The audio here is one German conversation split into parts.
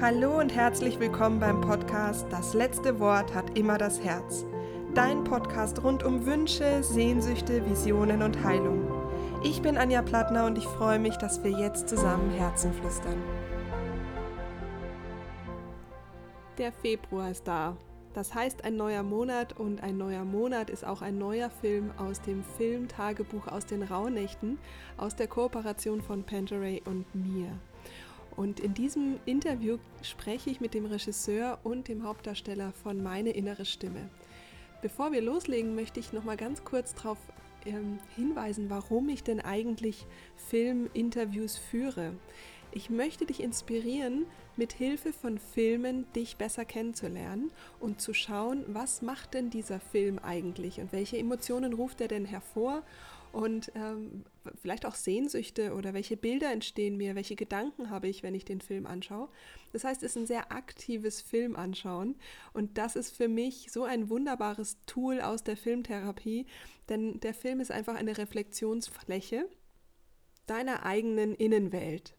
Hallo und herzlich willkommen beim Podcast Das letzte Wort hat immer das Herz. Dein Podcast rund um Wünsche, Sehnsüchte, Visionen und Heilung. Ich bin Anja Plattner und ich freue mich, dass wir jetzt zusammen Herzen flüstern. Der Februar ist da. Das heißt ein neuer Monat und ein neuer Monat ist auch ein neuer Film aus dem Filmtagebuch aus den Rauhnächten aus der Kooperation von Panteray und mir. Und in diesem Interview spreche ich mit dem Regisseur und dem Hauptdarsteller von Meine innere Stimme. Bevor wir loslegen, möchte ich noch mal ganz kurz darauf ähm, hinweisen, warum ich denn eigentlich Filminterviews führe. Ich möchte dich inspirieren, mit Hilfe von Filmen dich besser kennenzulernen und zu schauen, was macht denn dieser Film eigentlich und welche Emotionen ruft er denn hervor und ähm, vielleicht auch Sehnsüchte oder welche Bilder entstehen mir, welche Gedanken habe ich, wenn ich den Film anschaue. Das heißt, es ist ein sehr aktives Film anschauen und das ist für mich so ein wunderbares Tool aus der Filmtherapie, denn der Film ist einfach eine Reflexionsfläche deiner eigenen Innenwelt.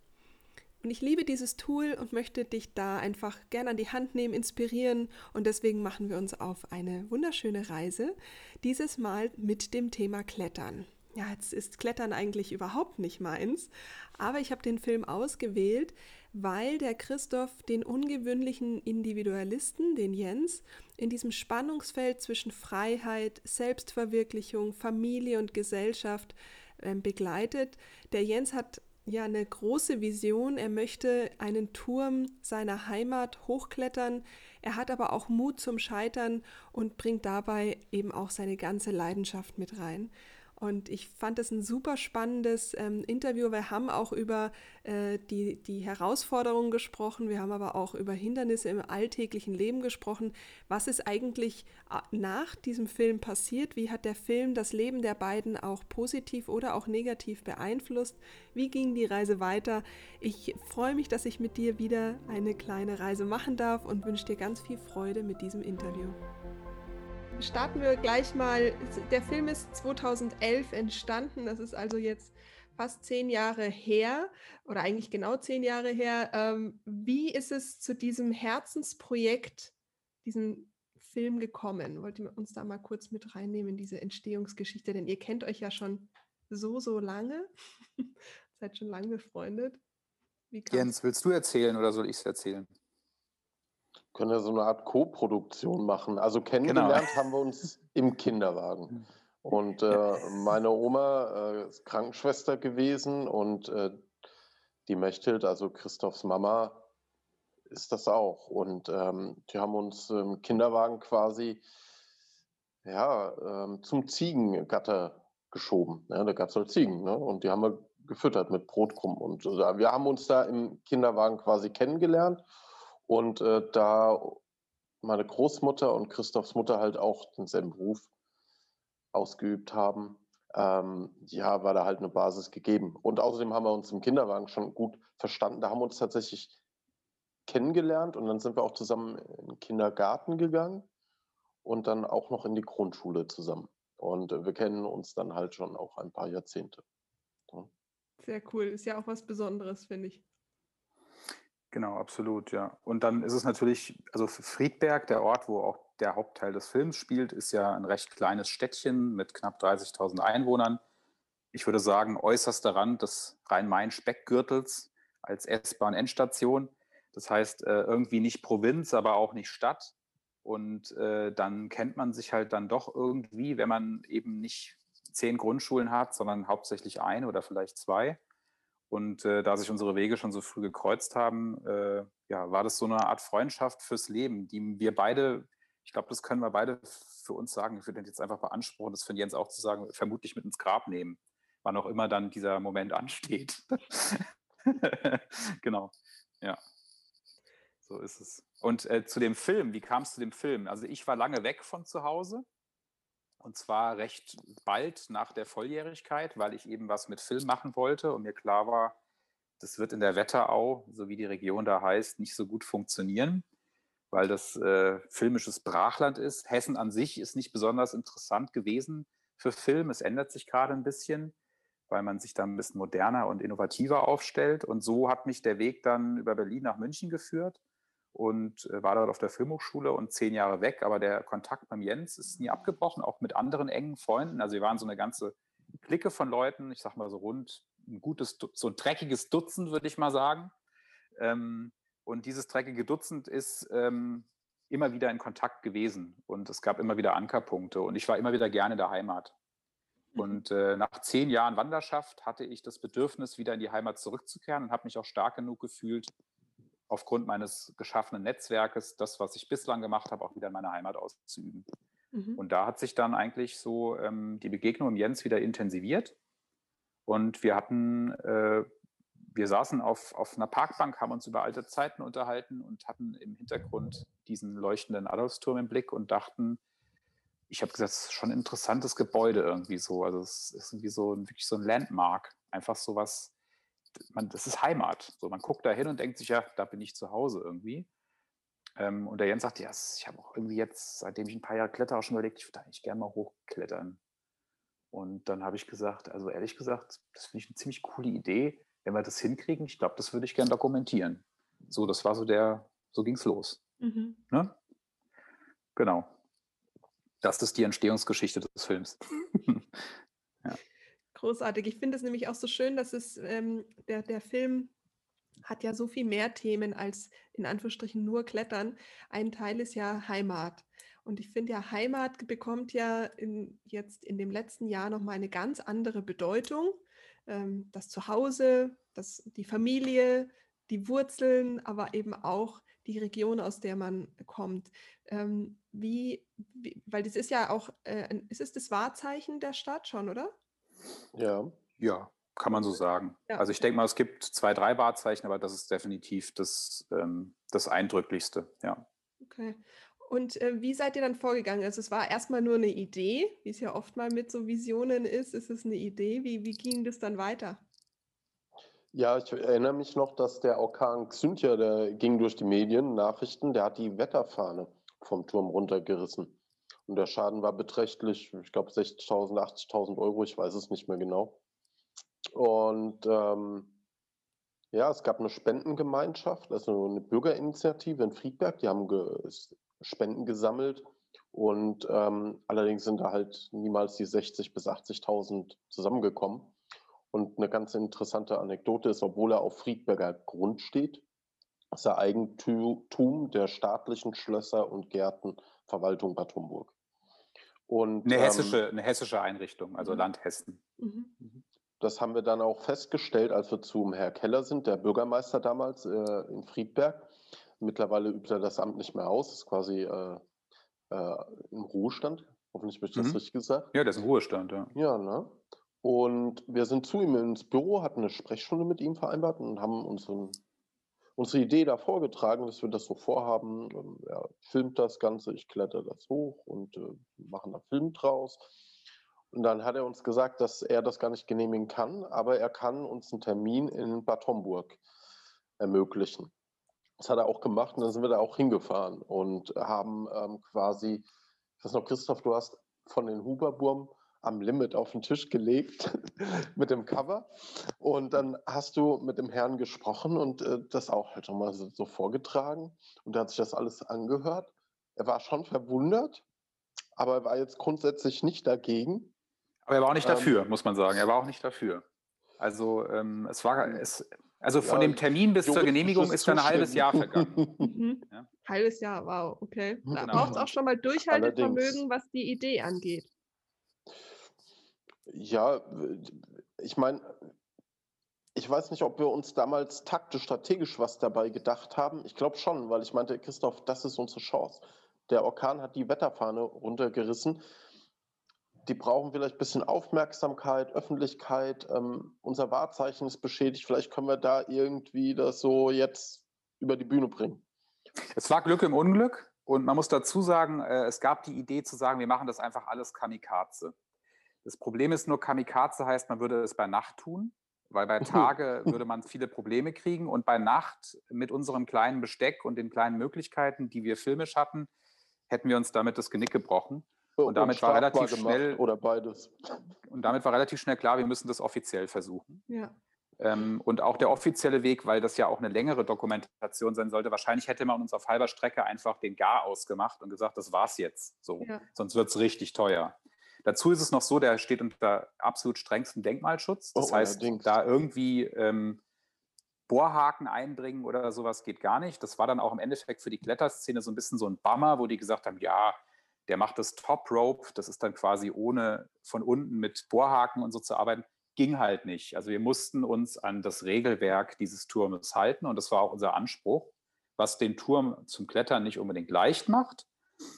Und ich liebe dieses Tool und möchte dich da einfach gern an die Hand nehmen, inspirieren. Und deswegen machen wir uns auf eine wunderschöne Reise, dieses Mal mit dem Thema Klettern ja, jetzt ist Klettern eigentlich überhaupt nicht meins, aber ich habe den Film ausgewählt, weil der Christoph den ungewöhnlichen Individualisten, den Jens, in diesem Spannungsfeld zwischen Freiheit, Selbstverwirklichung, Familie und Gesellschaft äh, begleitet. Der Jens hat ja eine große Vision. Er möchte einen Turm seiner Heimat hochklettern. Er hat aber auch Mut zum Scheitern und bringt dabei eben auch seine ganze Leidenschaft mit rein. Und ich fand es ein super spannendes ähm, Interview. Wir haben auch über äh, die, die Herausforderungen gesprochen, wir haben aber auch über Hindernisse im alltäglichen Leben gesprochen. Was ist eigentlich äh, nach diesem Film passiert? Wie hat der Film das Leben der beiden auch positiv oder auch negativ beeinflusst? Wie ging die Reise weiter? Ich freue mich, dass ich mit dir wieder eine kleine Reise machen darf und wünsche dir ganz viel Freude mit diesem Interview starten wir gleich mal. Der Film ist 2011 entstanden. Das ist also jetzt fast zehn Jahre her oder eigentlich genau zehn Jahre her. Ähm, wie ist es zu diesem Herzensprojekt, diesem Film gekommen? Wollt ihr uns da mal kurz mit reinnehmen in diese Entstehungsgeschichte? Denn ihr kennt euch ja schon so, so lange. Seid schon lange befreundet. Jens, willst du erzählen oder soll ich es erzählen? Können ja so eine Art Co-Produktion machen. Also kennengelernt genau. haben wir uns im Kinderwagen. Und äh, meine Oma äh, ist Krankenschwester gewesen und äh, die Mechthild, also Christophs Mama, ist das auch. Und ähm, die haben uns im Kinderwagen quasi ja, ähm, zum Ziegengatter geschoben. Ja, der Gatt soll Ziegen. Ne? Und die haben wir gefüttert mit Brotkrumm. Und äh, wir haben uns da im Kinderwagen quasi kennengelernt. Und äh, da meine Großmutter und Christophs Mutter halt auch denselben Beruf ausgeübt haben, ähm, ja, war da halt eine Basis gegeben. Und außerdem haben wir uns im Kinderwagen schon gut verstanden. Da haben wir uns tatsächlich kennengelernt und dann sind wir auch zusammen in den Kindergarten gegangen und dann auch noch in die Grundschule zusammen. Und äh, wir kennen uns dann halt schon auch ein paar Jahrzehnte. Ja. Sehr cool. Ist ja auch was Besonderes, finde ich. Genau, absolut, ja. Und dann ist es natürlich, also Friedberg, der Ort, wo auch der Hauptteil des Films spielt, ist ja ein recht kleines Städtchen mit knapp 30.000 Einwohnern. Ich würde sagen, äußerster Rand des Rhein-Main-Speckgürtels als S-Bahn-Endstation. Das heißt, äh, irgendwie nicht Provinz, aber auch nicht Stadt. Und äh, dann kennt man sich halt dann doch irgendwie, wenn man eben nicht zehn Grundschulen hat, sondern hauptsächlich eine oder vielleicht zwei. Und äh, da sich unsere Wege schon so früh gekreuzt haben, äh, ja, war das so eine Art Freundschaft fürs Leben, die wir beide, ich glaube, das können wir beide für uns sagen, ich würde jetzt einfach beanspruchen, das für Jens auch zu sagen, vermutlich mit ins Grab nehmen, wann auch immer dann dieser Moment ansteht. genau, ja. So ist es. Und äh, zu dem Film, wie kam es zu dem Film? Also ich war lange weg von zu Hause und zwar recht bald nach der Volljährigkeit, weil ich eben was mit Film machen wollte und mir klar war, das wird in der Wetterau, so wie die Region da heißt, nicht so gut funktionieren, weil das äh, filmisches Brachland ist. Hessen an sich ist nicht besonders interessant gewesen für Film. Es ändert sich gerade ein bisschen, weil man sich da ein bisschen moderner und innovativer aufstellt. Und so hat mich der Weg dann über Berlin nach München geführt. Und äh, war dort auf der Filmhochschule und zehn Jahre weg. Aber der Kontakt beim Jens ist nie abgebrochen, auch mit anderen engen Freunden. Also wir waren so eine ganze Clique von Leuten, ich sag mal so rund ein gutes, so ein dreckiges Dutzend, würde ich mal sagen. Ähm, und dieses dreckige Dutzend ist ähm, immer wieder in Kontakt gewesen und es gab immer wieder Ankerpunkte und ich war immer wieder gerne in der Heimat. Mhm. Und äh, nach zehn Jahren Wanderschaft hatte ich das Bedürfnis, wieder in die Heimat zurückzukehren und habe mich auch stark genug gefühlt, aufgrund meines geschaffenen Netzwerkes, das, was ich bislang gemacht habe, auch wieder in meiner Heimat auszuüben. Mhm. Und da hat sich dann eigentlich so ähm, die Begegnung mit Jens wieder intensiviert. Und wir hatten, äh, wir saßen auf, auf einer Parkbank, haben uns über alte Zeiten unterhalten und hatten im Hintergrund diesen leuchtenden Adolfsturm im Blick und dachten, ich habe gesagt, es ist schon ein interessantes Gebäude irgendwie so. Also es ist irgendwie so wirklich so ein Landmark. Einfach so was, man, das ist Heimat. So, man guckt da hin und denkt sich, ja, da bin ich zu Hause irgendwie. Ähm, und der Jens sagt, ja, ich habe auch irgendwie jetzt, seitdem ich ein paar Jahre kletter, auch schon überlegt, ich würde eigentlich gerne mal hochklettern. Und dann habe ich gesagt, also ehrlich gesagt, das finde ich eine ziemlich coole Idee. Wenn wir das hinkriegen, ich glaube, das würde ich gerne dokumentieren. So, das war so der, so ging es los. Mhm. Ne? Genau. Das ist die Entstehungsgeschichte des Films. Großartig. Ich finde es nämlich auch so schön, dass es ähm, der, der Film hat ja so viel mehr Themen als in Anführungsstrichen nur Klettern. Ein Teil ist ja Heimat. Und ich finde ja, Heimat bekommt ja in, jetzt in dem letzten Jahr nochmal eine ganz andere Bedeutung. Ähm, das Zuhause, das, die Familie, die Wurzeln, aber eben auch die Region, aus der man kommt. Ähm, wie, wie, weil das ist ja auch, äh, ist es das Wahrzeichen der Stadt schon, oder? Ja. Ja, kann man so sagen. Ja. Also ich denke mal, es gibt zwei, drei Wahrzeichen, aber das ist definitiv das, ähm, das Eindrücklichste, ja. Okay. Und äh, wie seid ihr dann vorgegangen? Also es war erstmal nur eine Idee, wie es ja oft mal mit so Visionen ist. Ist es eine Idee? Wie, wie ging das dann weiter? Ja, ich erinnere mich noch, dass der Orkan Xynthia, der ging durch die Medien, Nachrichten, der hat die Wetterfahne vom Turm runtergerissen. Und der Schaden war beträchtlich, ich glaube 60.000, 80.000 Euro, ich weiß es nicht mehr genau. Und ähm, ja, es gab eine Spendengemeinschaft, also eine Bürgerinitiative in Friedberg, die haben ge Spenden gesammelt. Und ähm, allerdings sind da halt niemals die 60.000 bis 80.000 zusammengekommen. Und eine ganz interessante Anekdote ist, obwohl er auf Friedberger Grund steht, ist er Eigentum der staatlichen Schlösser und Gärtenverwaltung Bad Homburg. Und, eine, ähm, hessische, eine hessische Einrichtung, also mhm. Land Hessen. Mhm. mhm. Das haben wir dann auch festgestellt, als wir zum Herr Keller sind, der Bürgermeister damals äh, in Friedberg. Mittlerweile übt er das Amt nicht mehr aus, ist quasi äh, äh, im Ruhestand. Hoffentlich habe ich das mhm. richtig gesagt. Ja, der ist im Ruhestand, ja. Ja, ne? Und wir sind zu ihm ins Büro, hatten eine Sprechstunde mit ihm vereinbart und haben uns ein, unsere Idee da vorgetragen, dass wir das so vorhaben. Ähm, er filmt das Ganze, ich kletter das hoch und äh, machen da Film draus. Und dann hat er uns gesagt, dass er das gar nicht genehmigen kann, aber er kann uns einen Termin in Bad Homburg ermöglichen. Das hat er auch gemacht und dann sind wir da auch hingefahren und haben ähm, quasi, ich weiß noch, Christoph, du hast von den Huberburm am Limit auf den Tisch gelegt mit dem Cover. Und dann hast du mit dem Herrn gesprochen und äh, das auch halt nochmal so, so vorgetragen. Und er hat sich das alles angehört. Er war schon verwundert, aber er war jetzt grundsätzlich nicht dagegen. Aber er war auch nicht ähm, dafür, muss man sagen. Er war auch nicht dafür. Also ähm, es war es, also von ja, dem Termin bis zur Genehmigung ist dann ein halbes Jahr vergangen. Mhm. Ja. Halbes Jahr, wow, okay. Da genau. braucht es auch schon mal Durchhaltevermögen, Allerdings. was die Idee angeht. Ja, ich meine, ich weiß nicht, ob wir uns damals taktisch, strategisch was dabei gedacht haben. Ich glaube schon, weil ich meinte, Christoph, das ist unsere Chance. Der Orkan hat die Wetterfahne runtergerissen. Die brauchen vielleicht ein bisschen Aufmerksamkeit, Öffentlichkeit. Ähm, unser Wahrzeichen ist beschädigt. Vielleicht können wir da irgendwie das so jetzt über die Bühne bringen. Es war Glück im Unglück. Und man muss dazu sagen, äh, es gab die Idee zu sagen, wir machen das einfach alles Kamikaze. Das Problem ist nur, Kamikaze heißt, man würde es bei Nacht tun, weil bei Tage würde man viele Probleme kriegen und bei Nacht mit unserem kleinen Besteck und den kleinen Möglichkeiten, die wir filmisch hatten, hätten wir uns damit das Genick gebrochen. Und damit und war relativ schnell oder beides. Und damit war relativ schnell klar, wir müssen das offiziell versuchen. Ja. Ähm, und auch der offizielle Weg, weil das ja auch eine längere Dokumentation sein sollte, wahrscheinlich hätte man uns auf halber Strecke einfach den Gar ausgemacht und gesagt, das war's jetzt. So. Ja. Sonst wird es richtig teuer. Dazu ist es noch so, der steht unter absolut strengstem Denkmalschutz. Das oh, heißt, allerdings. da irgendwie ähm, Bohrhaken einbringen oder sowas geht gar nicht. Das war dann auch im Endeffekt für die Kletterszene so ein bisschen so ein Bummer, wo die gesagt haben, ja, der macht das Top Rope, das ist dann quasi ohne von unten mit Bohrhaken und so zu arbeiten, ging halt nicht. Also wir mussten uns an das Regelwerk dieses Turmes halten und das war auch unser Anspruch, was den Turm zum Klettern nicht unbedingt leicht macht.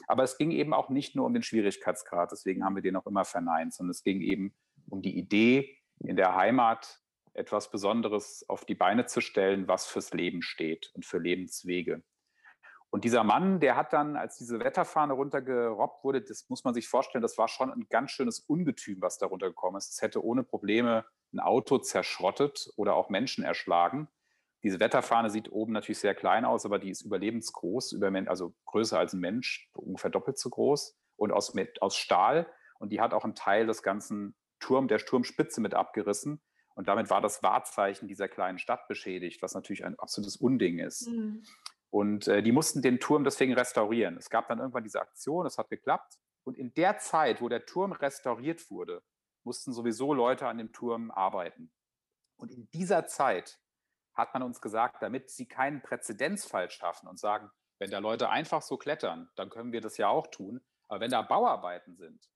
Aber es ging eben auch nicht nur um den Schwierigkeitsgrad, deswegen haben wir den auch immer verneint, sondern es ging eben um die Idee, in der Heimat etwas Besonderes auf die Beine zu stellen, was fürs Leben steht und für Lebenswege. Und dieser Mann, der hat dann, als diese Wetterfahne runtergerobbt wurde, das muss man sich vorstellen, das war schon ein ganz schönes Ungetüm, was da runtergekommen ist. Es hätte ohne Probleme ein Auto zerschrottet oder auch Menschen erschlagen. Diese Wetterfahne sieht oben natürlich sehr klein aus, aber die ist überlebensgroß, also größer als ein Mensch, ungefähr doppelt so groß und aus, aus Stahl. Und die hat auch einen Teil des ganzen Turm, der Turmspitze mit abgerissen. Und damit war das Wahrzeichen dieser kleinen Stadt beschädigt, was natürlich ein absolutes Unding ist. Mhm. Und äh, die mussten den Turm deswegen restaurieren. Es gab dann irgendwann diese Aktion, es hat geklappt. Und in der Zeit, wo der Turm restauriert wurde, mussten sowieso Leute an dem Turm arbeiten. Und in dieser Zeit hat man uns gesagt, damit sie keinen Präzedenzfall schaffen und sagen, wenn da Leute einfach so klettern, dann können wir das ja auch tun. Aber wenn da Bauarbeiten sind,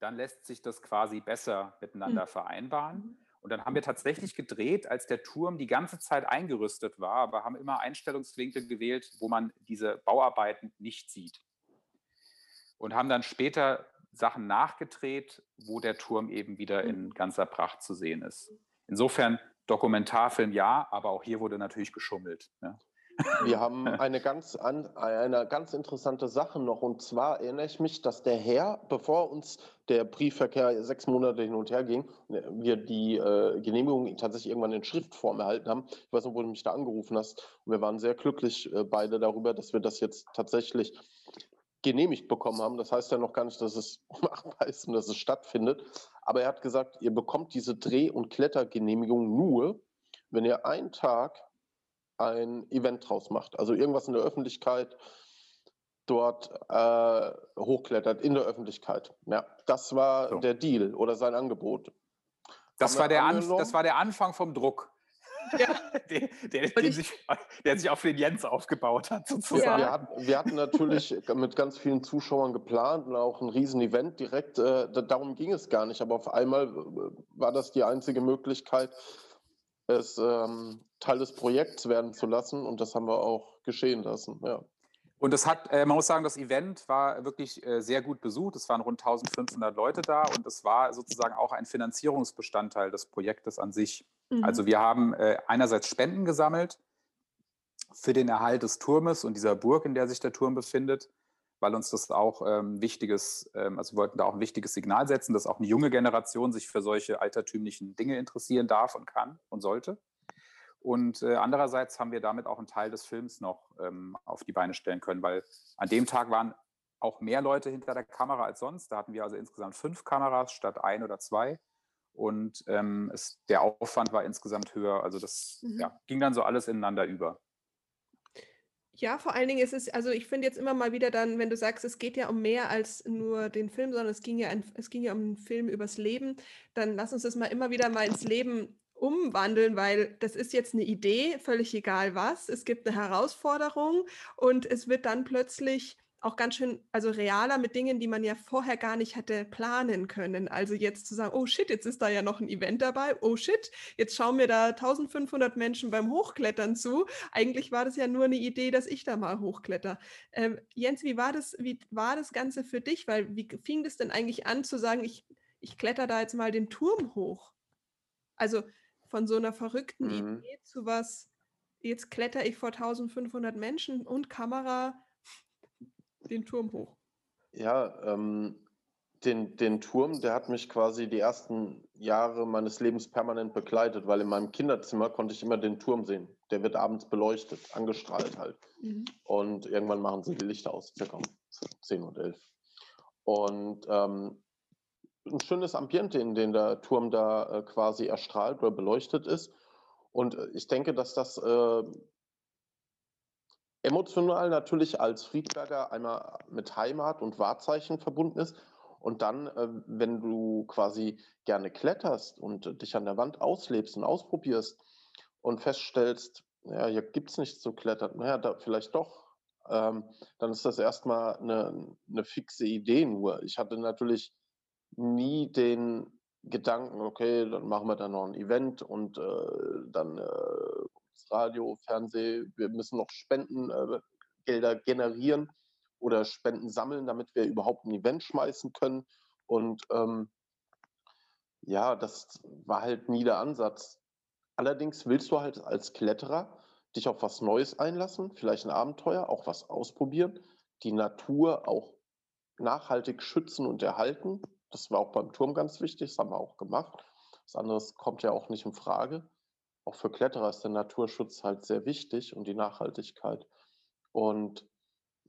dann lässt sich das quasi besser miteinander mhm. vereinbaren. Und dann haben wir tatsächlich gedreht, als der Turm die ganze Zeit eingerüstet war, aber haben immer Einstellungswinkel gewählt, wo man diese Bauarbeiten nicht sieht. Und haben dann später Sachen nachgedreht, wo der Turm eben wieder in mhm. ganzer Pracht zu sehen ist. Insofern Dokumentarfilm ja, aber auch hier wurde natürlich geschummelt. Ja. Wir haben eine ganz, an, eine ganz interessante Sache noch. Und zwar erinnere ich mich, dass der Herr, bevor uns der Briefverkehr sechs Monate hin und her ging, wir die äh, Genehmigung tatsächlich irgendwann in Schriftform erhalten haben. Ich weiß noch, wo du mich da angerufen hast. Und wir waren sehr glücklich äh, beide darüber, dass wir das jetzt tatsächlich genehmigt bekommen haben. Das heißt ja noch gar nicht, dass es machbar ist und dass es stattfindet. Aber er hat gesagt, ihr bekommt diese Dreh- und Klettergenehmigung nur, wenn ihr einen Tag ein Event draus macht. Also irgendwas in der Öffentlichkeit dort äh, hochklettert, in der Öffentlichkeit. Ja, das war so. der Deal oder sein Angebot. Das war, der das war der Anfang vom Druck. Ja. der, der, der, sich, der, sich, auf den Jens aufgebaut hat, sozusagen. Ja. Wir, hatten, wir, hatten, natürlich mit ganz vielen Zuschauern geplant und auch ein Riesen-Event direkt. Äh, darum ging es gar nicht, aber auf einmal war das die einzige Möglichkeit, es ähm, Teil des Projekts werden zu lassen und das haben wir auch geschehen lassen. Ja. Und das hat, äh, man muss sagen, das Event war wirklich äh, sehr gut besucht. Es waren rund 1500 Leute da und es war sozusagen auch ein Finanzierungsbestandteil des Projektes an sich. Mhm. Also wir haben äh, einerseits Spenden gesammelt für den Erhalt des Turmes und dieser Burg, in der sich der Turm befindet weil uns das auch ähm, wichtiges, ähm, also wir wollten da auch ein wichtiges Signal setzen, dass auch eine junge Generation sich für solche altertümlichen Dinge interessieren darf und kann und sollte. Und äh, andererseits haben wir damit auch einen Teil des Films noch ähm, auf die Beine stellen können, weil an dem Tag waren auch mehr Leute hinter der Kamera als sonst. Da hatten wir also insgesamt fünf Kameras statt ein oder zwei. Und ähm, es, der Aufwand war insgesamt höher. Also das mhm. ja, ging dann so alles ineinander über. Ja, vor allen Dingen ist es, also ich finde jetzt immer mal wieder dann, wenn du sagst, es geht ja um mehr als nur den Film, sondern es ging ja, ein, es ging ja um einen Film übers Leben, dann lass uns das mal immer wieder mal ins Leben umwandeln, weil das ist jetzt eine Idee, völlig egal was. Es gibt eine Herausforderung und es wird dann plötzlich auch ganz schön, also realer mit Dingen, die man ja vorher gar nicht hätte planen können. Also jetzt zu sagen, oh shit, jetzt ist da ja noch ein Event dabei. Oh shit, jetzt schauen mir da 1500 Menschen beim Hochklettern zu. Eigentlich war das ja nur eine Idee, dass ich da mal hochkletter. Ähm, Jens, wie war das, wie war das Ganze für dich? Weil wie fing das denn eigentlich an zu sagen, ich, ich kletter da jetzt mal den Turm hoch? Also von so einer verrückten mhm. Idee zu was, jetzt kletter ich vor 1500 Menschen und Kamera den Turm hoch? Ja, ähm, den, den Turm, der hat mich quasi die ersten Jahre meines Lebens permanent begleitet, weil in meinem Kinderzimmer konnte ich immer den Turm sehen. Der wird abends beleuchtet, angestrahlt halt. Mhm. Und irgendwann machen sie die Lichter aus, circa um 10 und 11. Und ähm, ein schönes Ambiente, in dem der Turm da äh, quasi erstrahlt oder beleuchtet ist. Und äh, ich denke, dass das äh, emotional natürlich als Friedberger einmal mit Heimat und Wahrzeichen verbunden ist. Und dann, äh, wenn du quasi gerne kletterst und dich an der Wand auslebst und ausprobierst und feststellst, ja, hier gibt es nichts zu klettern, naja, da vielleicht doch, ähm, dann ist das erstmal eine, eine fixe Idee nur. Ich hatte natürlich nie den Gedanken, okay, dann machen wir da noch ein Event und äh, dann äh, Radio, Fernsehen, wir müssen noch Spendengelder äh, generieren oder Spenden sammeln, damit wir überhaupt ein Event schmeißen können. Und ähm, ja, das war halt nie der Ansatz. Allerdings willst du halt als Kletterer dich auf was Neues einlassen, vielleicht ein Abenteuer, auch was ausprobieren, die Natur auch nachhaltig schützen und erhalten. Das war auch beim Turm ganz wichtig, das haben wir auch gemacht. Das andere kommt ja auch nicht in Frage. Auch für Kletterer ist der Naturschutz halt sehr wichtig und die Nachhaltigkeit. Und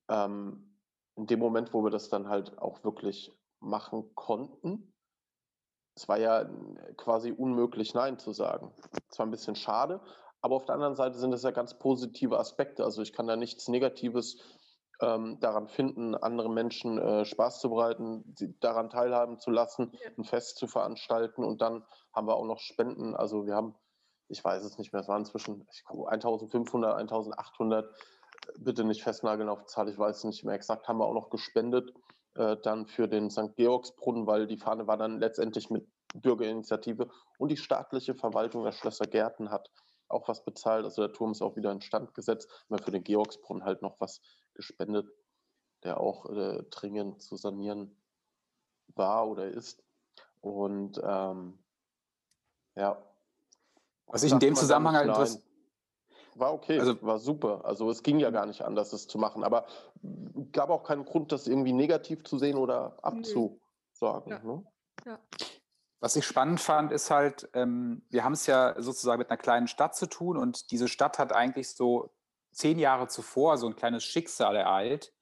ähm, in dem Moment, wo wir das dann halt auch wirklich machen konnten, es war ja quasi unmöglich, Nein zu sagen. Es war ein bisschen schade, aber auf der anderen Seite sind es ja ganz positive Aspekte. Also ich kann da nichts Negatives ähm, daran finden, anderen Menschen äh, Spaß zu bereiten, sie daran teilhaben zu lassen, ein Fest zu veranstalten. Und dann haben wir auch noch Spenden. Also wir haben, ich weiß es nicht mehr, es waren zwischen ich glaube, 1500, 1800. Bitte nicht festnageln auf Zahl, ich weiß es nicht mehr exakt, haben wir auch noch gespendet äh, dann für den St. Georgsbrunnen, weil die Fahne war dann letztendlich mit Bürgerinitiative und die staatliche Verwaltung der Schlösser Gärten hat auch was bezahlt. Also der Turm ist auch wieder in Stand gesetzt. Haben wir für den Georgsbrunnen halt noch was gespendet, der auch äh, dringend zu sanieren war oder ist. Und ähm, ja. Was ich in dem Zusammenhang halt interessiert. War okay, also, war super. Also es ging ja gar nicht anders, das zu machen. Aber gab auch keinen Grund, das irgendwie negativ zu sehen oder abzusagen. Ja. Ne? ja. Was ich spannend fand, ist halt, ähm, wir haben es ja sozusagen mit einer kleinen Stadt zu tun und diese Stadt hat eigentlich so zehn Jahre zuvor so ein kleines Schicksal ereilt,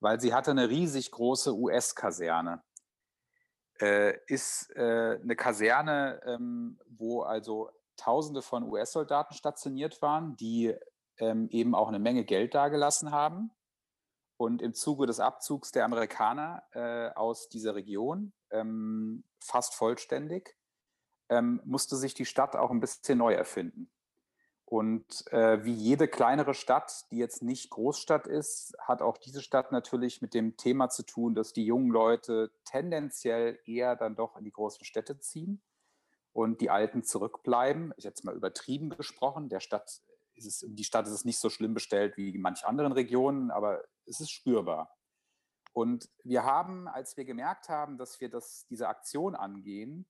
weil sie hatte eine riesig große US-Kaserne. Äh, ist äh, eine Kaserne, ähm, wo also Tausende von US-Soldaten stationiert waren, die ähm, eben auch eine Menge Geld dagelassen haben. Und im Zuge des Abzugs der Amerikaner äh, aus dieser Region ähm, fast vollständig, ähm, musste sich die Stadt auch ein bisschen neu erfinden. Und äh, wie jede kleinere Stadt, die jetzt nicht Großstadt ist, hat auch diese Stadt natürlich mit dem Thema zu tun, dass die jungen Leute tendenziell eher dann doch in die großen Städte ziehen und die Alten zurückbleiben. Ich jetzt mal übertrieben gesprochen. Der Stadt ist es, die Stadt ist es nicht so schlimm bestellt wie in manch anderen Regionen, aber es ist spürbar. Und wir haben, als wir gemerkt haben, dass wir das, diese Aktion angehen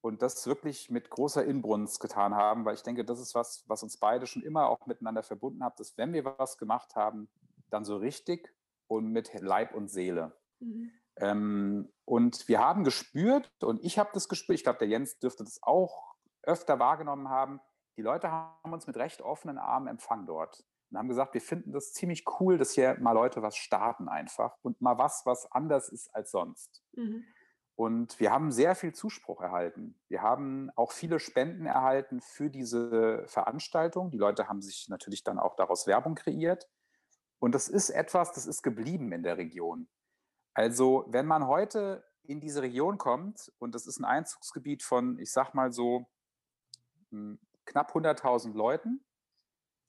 und das wirklich mit großer Inbrunst getan haben, weil ich denke, das ist was, was uns beide schon immer auch miteinander verbunden hat, dass wenn wir was gemacht haben, dann so richtig und mit Leib und Seele. Mhm. Ähm, und wir haben gespürt, und ich habe das gespürt, ich glaube, der Jens dürfte das auch öfter wahrgenommen haben, die Leute haben uns mit recht offenen Armen empfangen dort und haben gesagt, wir finden das ziemlich cool, dass hier mal Leute was starten einfach und mal was, was anders ist als sonst. Mhm. Und wir haben sehr viel Zuspruch erhalten. Wir haben auch viele Spenden erhalten für diese Veranstaltung. Die Leute haben sich natürlich dann auch daraus Werbung kreiert. Und das ist etwas, das ist geblieben in der Region. Also wenn man heute in diese Region kommt und das ist ein Einzugsgebiet von, ich sag mal so, hm, knapp 100.000 Leuten,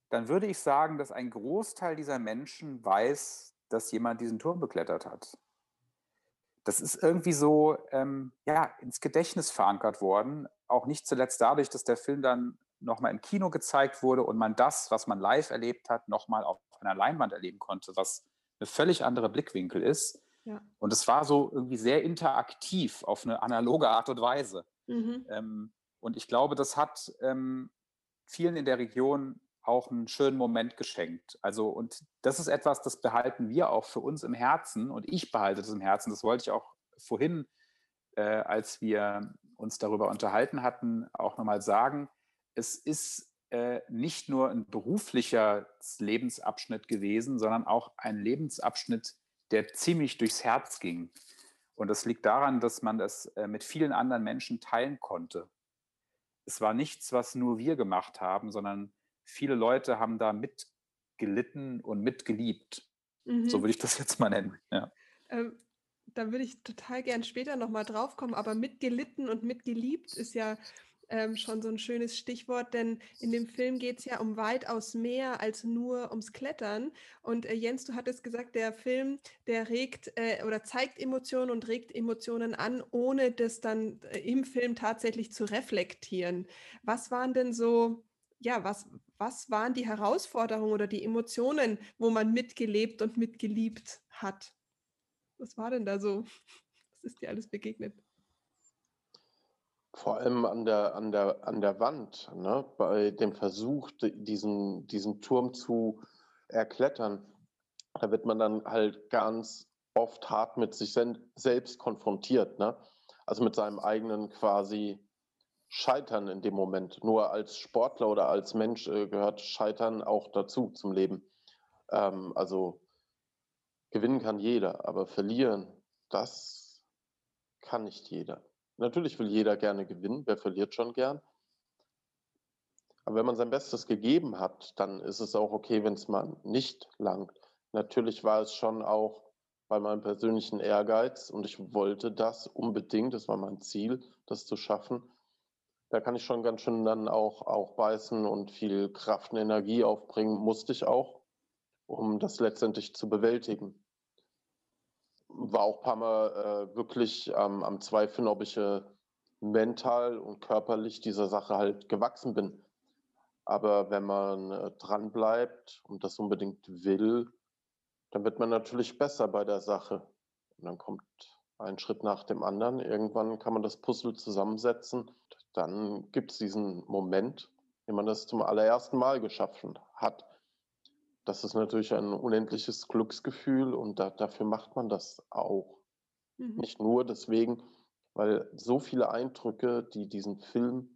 dann würde ich sagen, dass ein Großteil dieser Menschen weiß, dass jemand diesen Turm beklettert hat. Das ist irgendwie so ähm, ja, ins Gedächtnis verankert worden, auch nicht zuletzt dadurch, dass der Film dann nochmal im Kino gezeigt wurde und man das, was man live erlebt hat, nochmal auf einer Leinwand erleben konnte, was eine völlig andere Blickwinkel ist. Ja. Und es war so irgendwie sehr interaktiv auf eine analoge Art und Weise. Mhm. Ähm, und ich glaube, das hat ähm, vielen in der Region auch einen schönen Moment geschenkt. Also, und das ist etwas, das behalten wir auch für uns im Herzen und ich behalte das im Herzen. Das wollte ich auch vorhin, äh, als wir uns darüber unterhalten hatten, auch nochmal sagen. Es ist äh, nicht nur ein beruflicher Lebensabschnitt gewesen, sondern auch ein Lebensabschnitt, der ziemlich durchs Herz ging. Und das liegt daran, dass man das äh, mit vielen anderen Menschen teilen konnte es war nichts, was nur wir gemacht haben, sondern viele Leute haben da mitgelitten und mitgeliebt. Mhm. So würde ich das jetzt mal nennen. Ja. Ähm, da würde ich total gern später nochmal drauf kommen, aber mitgelitten und mitgeliebt ist ja ähm, schon so ein schönes Stichwort, denn in dem Film geht es ja um weitaus mehr als nur ums Klettern. Und äh, Jens, du hattest gesagt, der Film, der regt äh, oder zeigt Emotionen und regt Emotionen an, ohne das dann äh, im Film tatsächlich zu reflektieren. Was waren denn so, ja, was, was waren die Herausforderungen oder die Emotionen, wo man mitgelebt und mitgeliebt hat? Was war denn da so? Was ist dir alles begegnet? Vor allem an der, an der, an der Wand, ne? bei dem Versuch, diesen, diesen Turm zu erklettern. Da wird man dann halt ganz oft hart mit sich selbst konfrontiert. Ne? Also mit seinem eigenen quasi Scheitern in dem Moment. Nur als Sportler oder als Mensch äh, gehört Scheitern auch dazu zum Leben. Ähm, also gewinnen kann jeder, aber verlieren, das kann nicht jeder. Natürlich will jeder gerne gewinnen, wer verliert schon gern. Aber wenn man sein Bestes gegeben hat, dann ist es auch okay, wenn es mal nicht langt. Natürlich war es schon auch bei meinem persönlichen Ehrgeiz und ich wollte das unbedingt, das war mein Ziel, das zu schaffen. Da kann ich schon ganz schön dann auch, auch beißen und viel Kraft und Energie aufbringen, musste ich auch, um das letztendlich zu bewältigen war auch ein paar Mal äh, wirklich ähm, am Zweifeln, ob ich äh, mental und körperlich dieser Sache halt gewachsen bin. Aber wenn man äh, dran und das unbedingt will, dann wird man natürlich besser bei der Sache. Und dann kommt ein Schritt nach dem anderen. Irgendwann kann man das Puzzle zusammensetzen. Dann gibt es diesen Moment, wenn man das zum allerersten Mal geschaffen hat das ist natürlich ein unendliches Glücksgefühl und da, dafür macht man das auch. Mhm. Nicht nur deswegen, weil so viele Eindrücke, die diesen Film,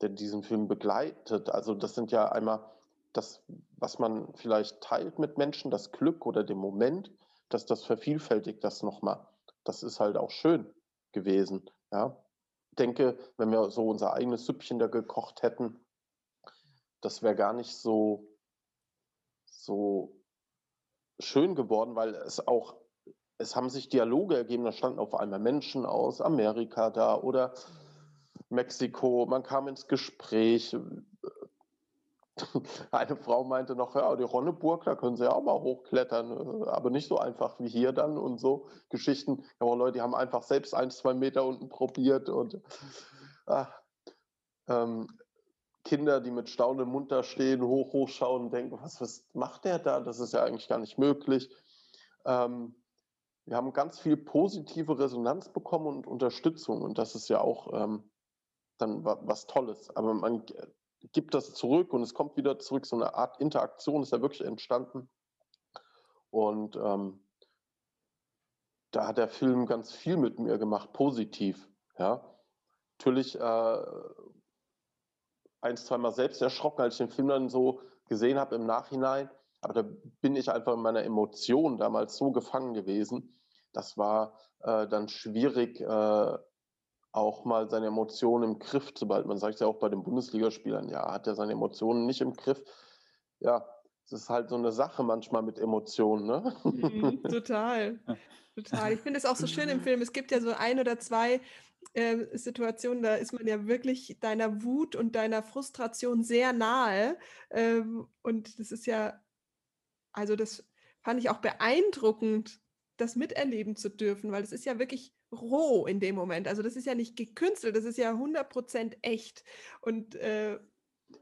der diesen Film begleitet, also das sind ja einmal das, was man vielleicht teilt mit Menschen, das Glück oder den Moment, dass das vervielfältigt das nochmal. Das ist halt auch schön gewesen. Ja. Ich denke, wenn wir so unser eigenes Süppchen da gekocht hätten, das wäre gar nicht so so schön geworden, weil es auch, es haben sich Dialoge ergeben, da standen auf einmal Menschen aus Amerika da oder Mexiko, man kam ins Gespräch. Eine Frau meinte noch, ja, die Ronneburg, da können sie ja auch mal hochklettern, aber nicht so einfach wie hier dann und so Geschichten. Aber Leute, die haben einfach selbst ein, zwei Meter unten probiert und ach, ähm, Kinder, die mit Staunen im Mund da stehen, hoch, hochschauen und denken, was, was macht der da? Das ist ja eigentlich gar nicht möglich. Ähm, wir haben ganz viel positive Resonanz bekommen und Unterstützung und das ist ja auch ähm, dann was Tolles. Aber man gibt das zurück und es kommt wieder zurück. So eine Art Interaktion ist ja wirklich entstanden. Und ähm, da hat der Film ganz viel mit mir gemacht, positiv. Ja, natürlich äh, ein, zweimal selbst erschrocken, als ich den Film dann so gesehen habe im Nachhinein. Aber da bin ich einfach in meiner Emotion damals so gefangen gewesen. Das war äh, dann schwierig, äh, auch mal seine Emotionen im Griff zu behalten. Man sagt ja auch bei den Bundesligaspielern, ja, hat er seine Emotionen nicht im Griff. Ja, es ist halt so eine Sache manchmal mit Emotionen, ne? Mhm, total. Total. Ich finde es auch so schön im Film. Es gibt ja so ein oder zwei äh, Situationen, da ist man ja wirklich deiner Wut und deiner Frustration sehr nahe. Ähm, und das ist ja, also das fand ich auch beeindruckend, das miterleben zu dürfen, weil es ist ja wirklich roh in dem Moment. Also das ist ja nicht gekünstelt, das ist ja 100% echt. Und äh,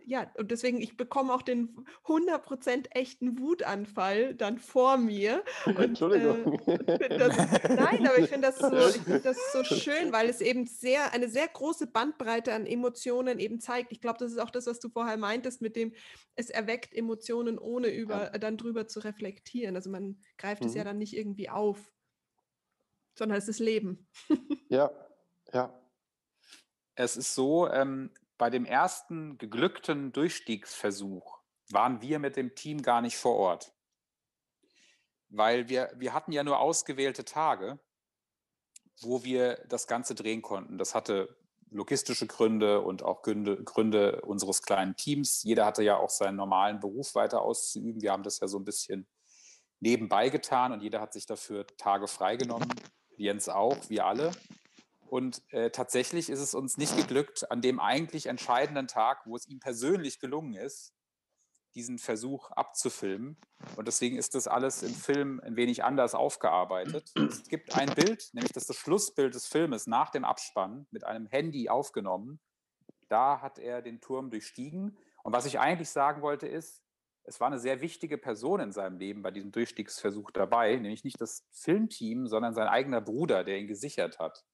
ja, und deswegen, ich bekomme auch den 100% echten Wutanfall dann vor mir. Und, Entschuldigung. Äh, das, nein, aber ich finde das, so, find das so schön, weil es eben sehr, eine sehr große Bandbreite an Emotionen eben zeigt. Ich glaube, das ist auch das, was du vorher meintest, mit dem, es erweckt Emotionen, ohne über, ja. dann drüber zu reflektieren. Also man greift mhm. es ja mhm. dann nicht irgendwie auf, sondern es ist Leben. ja, ja. Es ist so, ähm, bei dem ersten geglückten Durchstiegsversuch waren wir mit dem Team gar nicht vor Ort. Weil wir, wir hatten ja nur ausgewählte Tage, wo wir das Ganze drehen konnten. Das hatte logistische Gründe und auch Gründe, Gründe unseres kleinen Teams. Jeder hatte ja auch seinen normalen Beruf weiter auszuüben. Wir haben das ja so ein bisschen nebenbei getan und jeder hat sich dafür Tage freigenommen. Jens auch, wir alle. Und äh, tatsächlich ist es uns nicht geglückt, an dem eigentlich entscheidenden Tag, wo es ihm persönlich gelungen ist, diesen Versuch abzufilmen. Und deswegen ist das alles im Film ein wenig anders aufgearbeitet. Es gibt ein Bild, nämlich das, das Schlussbild des Filmes nach dem Abspann mit einem Handy aufgenommen. Da hat er den Turm durchstiegen. Und was ich eigentlich sagen wollte ist, es war eine sehr wichtige Person in seinem Leben bei diesem Durchstiegsversuch dabei, nämlich nicht das Filmteam, sondern sein eigener Bruder, der ihn gesichert hat.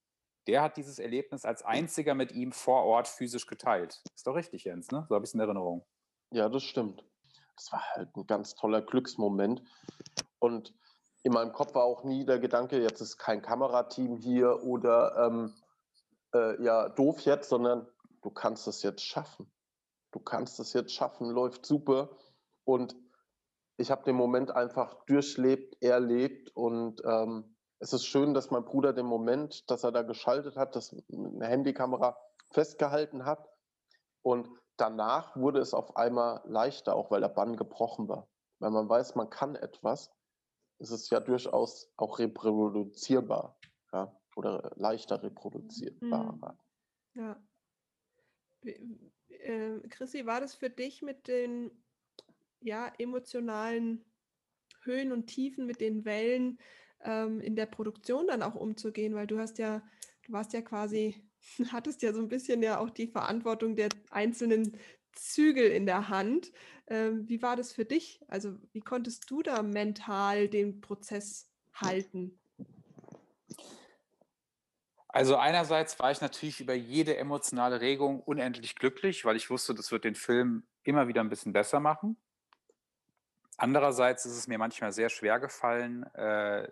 Der hat dieses Erlebnis als einziger mit ihm vor Ort physisch geteilt. Ist doch richtig, Jens, ne? So habe ich es in Erinnerung. Ja, das stimmt das war halt ein ganz toller Glücksmoment. Und in meinem Kopf war auch nie der Gedanke, jetzt ist kein Kamerateam hier oder ähm, äh, ja, doof jetzt, sondern du kannst es jetzt schaffen. Du kannst es jetzt schaffen, läuft super. Und ich habe den Moment einfach durchlebt, erlebt und ähm, es ist schön, dass mein Bruder den Moment, dass er da geschaltet hat, dass eine Handykamera festgehalten hat und danach wurde es auf einmal leichter, auch weil der Bann gebrochen war. Wenn man weiß, man kann etwas, ist es ja durchaus auch reproduzierbar ja? oder leichter reproduzierbar. Mhm. Ja. Äh, Chrissy, war das für dich mit den ja, emotionalen Höhen und Tiefen, mit den Wellen ähm, in der Produktion dann auch umzugehen? Weil du hast ja, du warst ja quasi hattest ja so ein bisschen ja auch die Verantwortung der einzelnen Zügel in der Hand. Ähm, wie war das für dich? Also wie konntest du da mental den Prozess halten? Also einerseits war ich natürlich über jede emotionale Regung unendlich glücklich, weil ich wusste, das wird den Film immer wieder ein bisschen besser machen. Andererseits ist es mir manchmal sehr schwer gefallen, äh,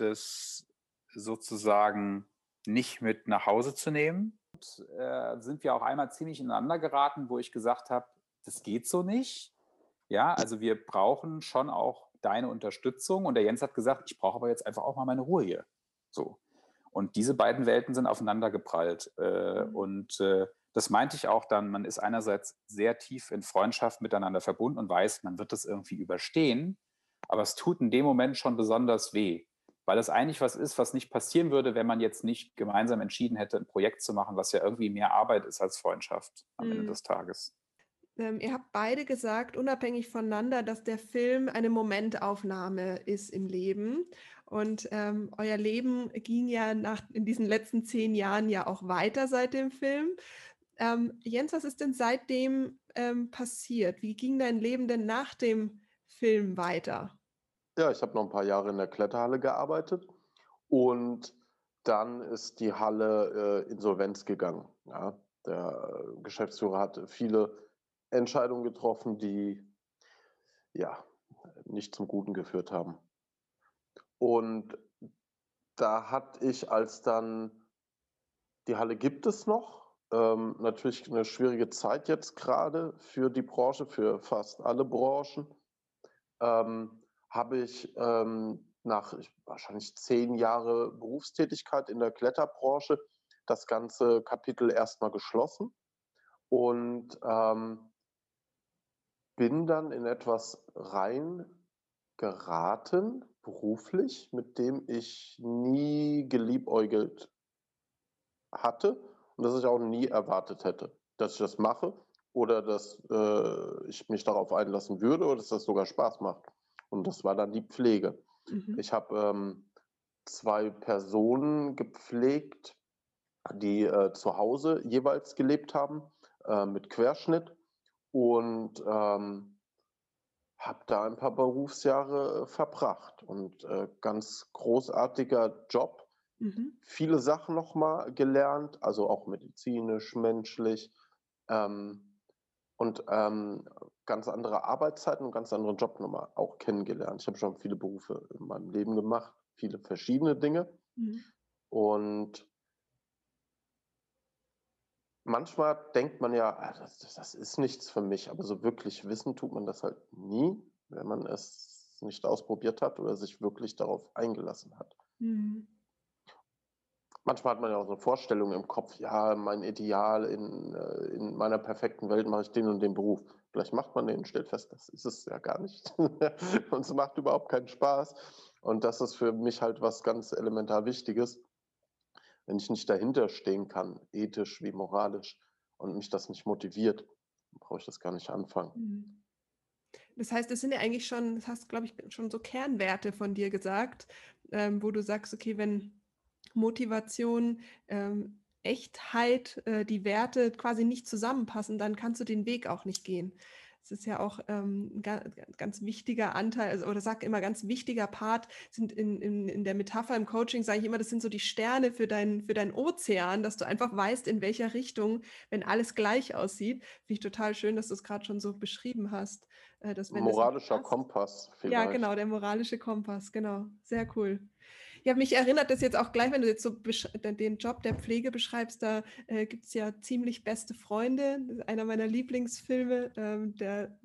das sozusagen nicht mit nach Hause zu nehmen. Und, äh, sind wir auch einmal ziemlich ineinander geraten, wo ich gesagt habe, das geht so nicht. Ja, also wir brauchen schon auch deine Unterstützung. Und der Jens hat gesagt, ich brauche aber jetzt einfach auch mal meine Ruhe hier. So. Und diese beiden Welten sind aufeinander geprallt. Äh, mhm. Und äh, das meinte ich auch dann, man ist einerseits sehr tief in Freundschaft miteinander verbunden und weiß, man wird das irgendwie überstehen. Aber es tut in dem Moment schon besonders weh weil es eigentlich was ist, was nicht passieren würde, wenn man jetzt nicht gemeinsam entschieden hätte, ein Projekt zu machen, was ja irgendwie mehr Arbeit ist als Freundschaft am mhm. Ende des Tages. Ähm, ihr habt beide gesagt, unabhängig voneinander, dass der Film eine Momentaufnahme ist im Leben. Und ähm, euer Leben ging ja nach, in diesen letzten zehn Jahren ja auch weiter seit dem Film. Ähm, Jens, was ist denn seitdem ähm, passiert? Wie ging dein Leben denn nach dem Film weiter? Ja, ich habe noch ein paar Jahre in der Kletterhalle gearbeitet und dann ist die Halle äh, insolvenz gegangen. Ja, der Geschäftsführer hat viele Entscheidungen getroffen, die ja nicht zum Guten geführt haben. Und da hatte ich, als dann die Halle gibt es noch, ähm, natürlich eine schwierige Zeit jetzt gerade für die Branche, für fast alle Branchen. Ähm, habe ich ähm, nach wahrscheinlich zehn Jahre Berufstätigkeit in der Kletterbranche das ganze Kapitel erstmal geschlossen und ähm, bin dann in etwas rein geraten, beruflich, mit dem ich nie geliebäugelt hatte und das ich auch nie erwartet hätte, dass ich das mache oder dass äh, ich mich darauf einlassen würde oder dass das sogar Spaß macht. Und das war dann die Pflege. Mhm. Ich habe ähm, zwei Personen gepflegt, die äh, zu Hause jeweils gelebt haben, äh, mit Querschnitt. Und ähm, habe da ein paar Berufsjahre äh, verbracht. Und äh, ganz großartiger Job. Mhm. Viele Sachen nochmal gelernt, also auch medizinisch, menschlich. Ähm, und ähm, ganz andere Arbeitszeiten und ganz andere Jobnummer auch kennengelernt. Ich habe schon viele Berufe in meinem Leben gemacht, viele verschiedene Dinge. Mhm. Und manchmal denkt man ja, ah, das, das, ist nichts für mich, aber so wirklich wissen tut man das halt nie, wenn man es nicht ausprobiert hat oder sich wirklich darauf eingelassen hat. Mhm. Manchmal hat man ja auch so eine Vorstellung im Kopf, ja, mein Ideal in, äh, in meiner perfekten Welt mache ich den und den Beruf. Vielleicht macht man den und stellt fest, das ist es ja gar nicht. und es macht überhaupt keinen Spaß. Und das ist für mich halt was ganz elementar Wichtiges. Wenn ich nicht dahinter stehen kann, ethisch wie moralisch, und mich das nicht motiviert, brauche ich das gar nicht anfangen. Mhm. Das heißt, es sind ja eigentlich schon, das hast, glaube ich, schon so Kernwerte von dir gesagt, ähm, wo du sagst, okay, wenn Motivation, ähm, Echtheit, äh, die Werte quasi nicht zusammenpassen, dann kannst du den Weg auch nicht gehen. Es ist ja auch ähm, ein ganz, ganz wichtiger Anteil, also, oder sag immer, ganz wichtiger Part sind in, in, in der Metapher im Coaching, sage ich immer, das sind so die Sterne für, dein, für deinen Ozean, dass du einfach weißt, in welcher Richtung, wenn alles gleich aussieht. Finde ich total schön, dass du es gerade schon so beschrieben hast. Äh, dass, Moralischer passt, Kompass. Vielleicht. Ja, genau, der moralische Kompass, genau. Sehr cool. Ja, mich erinnert das jetzt auch gleich, wenn du jetzt so den Job der Pflege beschreibst, da äh, gibt es ja ziemlich beste Freunde. einer meiner Lieblingsfilme, ähm, der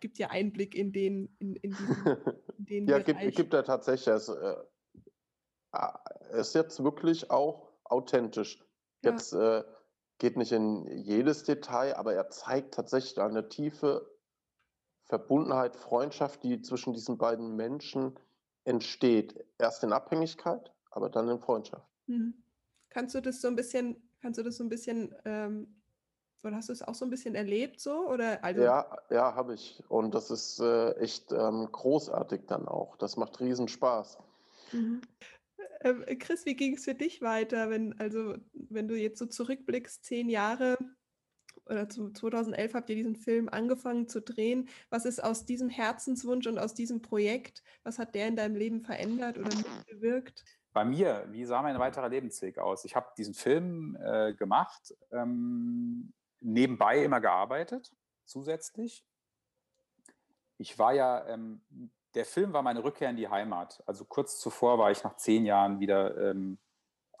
gibt ja Einblick in den, in, in diesen, in den Ja, gibt, gibt er tatsächlich. Es äh, ah, ist jetzt wirklich auch authentisch. Jetzt ja. äh, geht nicht in jedes Detail, aber er zeigt tatsächlich eine tiefe Verbundenheit, Freundschaft, die zwischen diesen beiden Menschen entsteht. Erst in Abhängigkeit, aber dann in Freundschaft. Mhm. Kannst du das so ein bisschen, kannst du das so ein bisschen, ähm, oder hast du es auch so ein bisschen erlebt so? Oder also ja, ja, habe ich. Und das ist äh, echt ähm, großartig dann auch. Das macht riesen Spaß. Mhm. Äh, Chris, wie ging es für dich weiter, wenn, also, wenn du jetzt so zurückblickst, zehn Jahre oder 2011 habt ihr diesen Film angefangen zu drehen. Was ist aus diesem Herzenswunsch und aus diesem Projekt, was hat der in deinem Leben verändert oder mitgewirkt? Bei mir, wie sah mein weiterer Lebensweg aus? Ich habe diesen Film äh, gemacht, ähm, nebenbei immer gearbeitet, zusätzlich. Ich war ja, ähm, der Film war meine Rückkehr in die Heimat. Also kurz zuvor war ich nach zehn Jahren wieder ähm,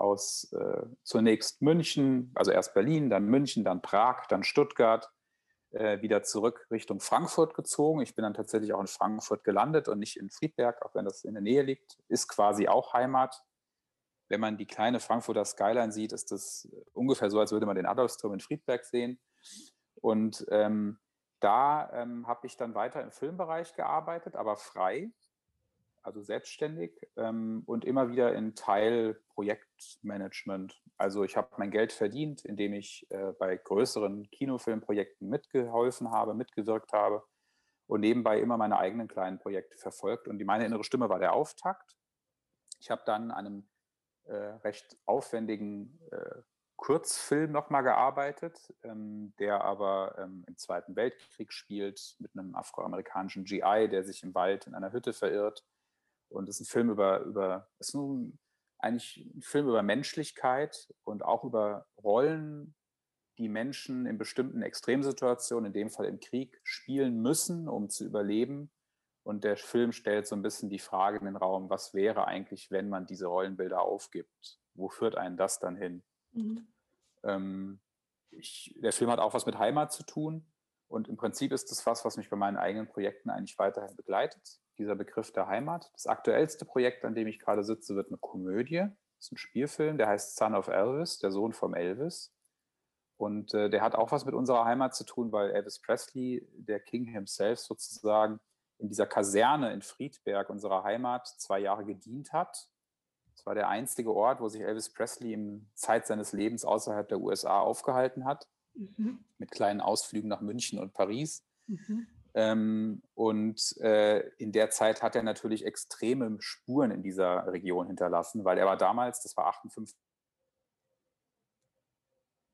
aus äh, zunächst München, also erst Berlin, dann München, dann Prag, dann Stuttgart, äh, wieder zurück Richtung Frankfurt gezogen. Ich bin dann tatsächlich auch in Frankfurt gelandet und nicht in Friedberg, auch wenn das in der Nähe liegt. Ist quasi auch Heimat. Wenn man die kleine Frankfurter Skyline sieht, ist das ungefähr so, als würde man den Adolfsturm in Friedberg sehen. Und ähm, da ähm, habe ich dann weiter im Filmbereich gearbeitet, aber frei also selbstständig ähm, und immer wieder in Teilprojektmanagement. Also ich habe mein Geld verdient, indem ich äh, bei größeren Kinofilmprojekten mitgeholfen habe, mitgewirkt habe und nebenbei immer meine eigenen kleinen Projekte verfolgt. Und die meine innere Stimme war der Auftakt. Ich habe dann an einem äh, recht aufwendigen äh, Kurzfilm nochmal gearbeitet, ähm, der aber ähm, im Zweiten Weltkrieg spielt, mit einem afroamerikanischen GI, der sich im Wald in einer Hütte verirrt und es ist ein Film über, über ist nun eigentlich ein Film über Menschlichkeit und auch über Rollen, die Menschen in bestimmten Extremsituationen, in dem Fall im Krieg, spielen müssen, um zu überleben. Und der Film stellt so ein bisschen die Frage in den Raum, was wäre eigentlich, wenn man diese Rollenbilder aufgibt? Wo führt einen das dann hin? Mhm. Ähm, ich, der Film hat auch was mit Heimat zu tun. Und im Prinzip ist das was, was mich bei meinen eigenen Projekten eigentlich weiterhin begleitet dieser Begriff der Heimat. Das aktuellste Projekt, an dem ich gerade sitze, wird eine Komödie. Das ist ein Spielfilm, der heißt Son of Elvis, der Sohn vom Elvis. Und äh, der hat auch was mit unserer Heimat zu tun, weil Elvis Presley, der King himself sozusagen, in dieser Kaserne in Friedberg, unserer Heimat, zwei Jahre gedient hat. Das war der einzige Ort, wo sich Elvis Presley in Zeit seines Lebens außerhalb der USA aufgehalten hat, mhm. mit kleinen Ausflügen nach München und Paris. Mhm. Ähm, und äh, in der Zeit hat er natürlich extreme Spuren in dieser Region hinterlassen, weil er war damals, das war 58